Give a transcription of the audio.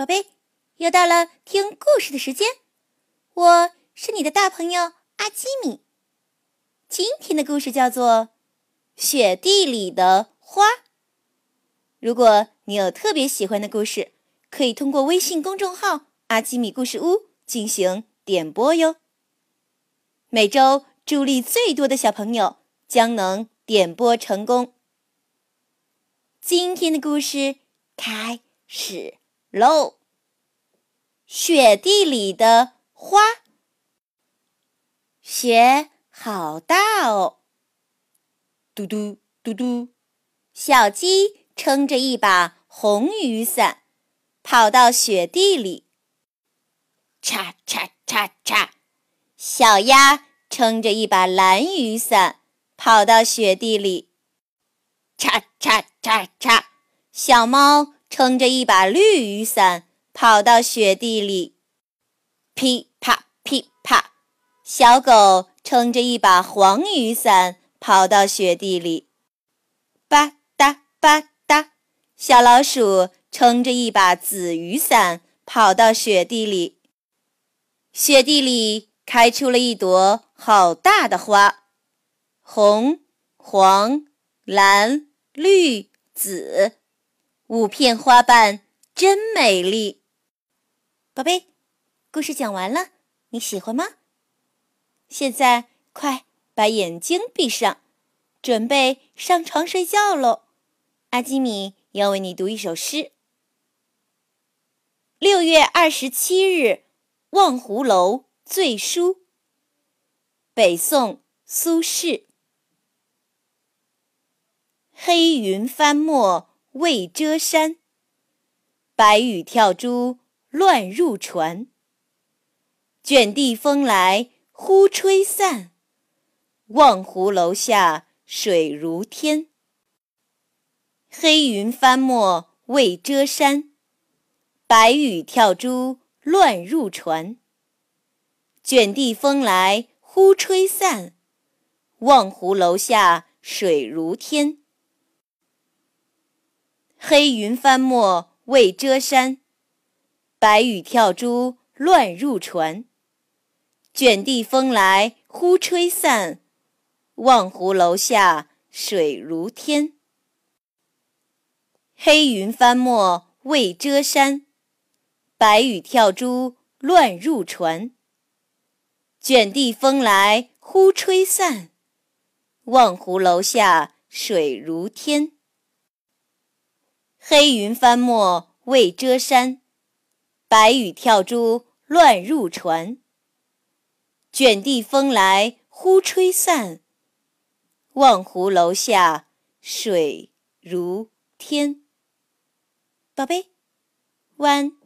宝贝，又到了听故事的时间，我是你的大朋友阿基米。今天的故事叫做《雪地里的花》。如果你有特别喜欢的故事，可以通过微信公众号“阿基米故事屋”进行点播哟。每周助力最多的小朋友将能点播成功。今天的故事开始。喽！雪地里的花，雪好大哦！嘟嘟嘟嘟，小鸡撑着一把红雨伞，跑到雪地里。嚓嚓嚓嚓，小鸭撑着一把蓝雨伞，跑到雪地里。嚓嚓嚓嚓，小猫。撑着一把绿雨伞，跑到雪地里，噼啪噼啪。小狗撑着一把黄雨伞，跑到雪地里，吧嗒吧嗒。小老鼠撑着一把紫雨伞，跑到雪地里。雪地里开出了一朵好大的花，红、黄、蓝、绿、紫。五片花瓣真美丽，宝贝，故事讲完了，你喜欢吗？现在快把眼睛闭上，准备上床睡觉喽。阿基米要为你读一首诗。六月二十七日，《望湖楼醉书》，北宋苏轼。黑云翻墨。未遮山，白雨跳珠乱入船。卷地风来忽吹散，望湖楼下水如天。黑云翻墨未遮山，白雨跳珠乱入船。卷地风来忽吹散，望湖楼下水如天。黑云翻墨未遮山，白雨跳珠乱入船。卷地风来忽吹散，望湖楼下水如天。黑云翻墨未遮山，白雨跳珠乱入船。卷地风来忽吹散，望湖楼下水如天。黑云翻墨未遮山，白雨跳珠乱入船。卷地风来忽吹散，望湖楼下水如天。宝贝，晚安。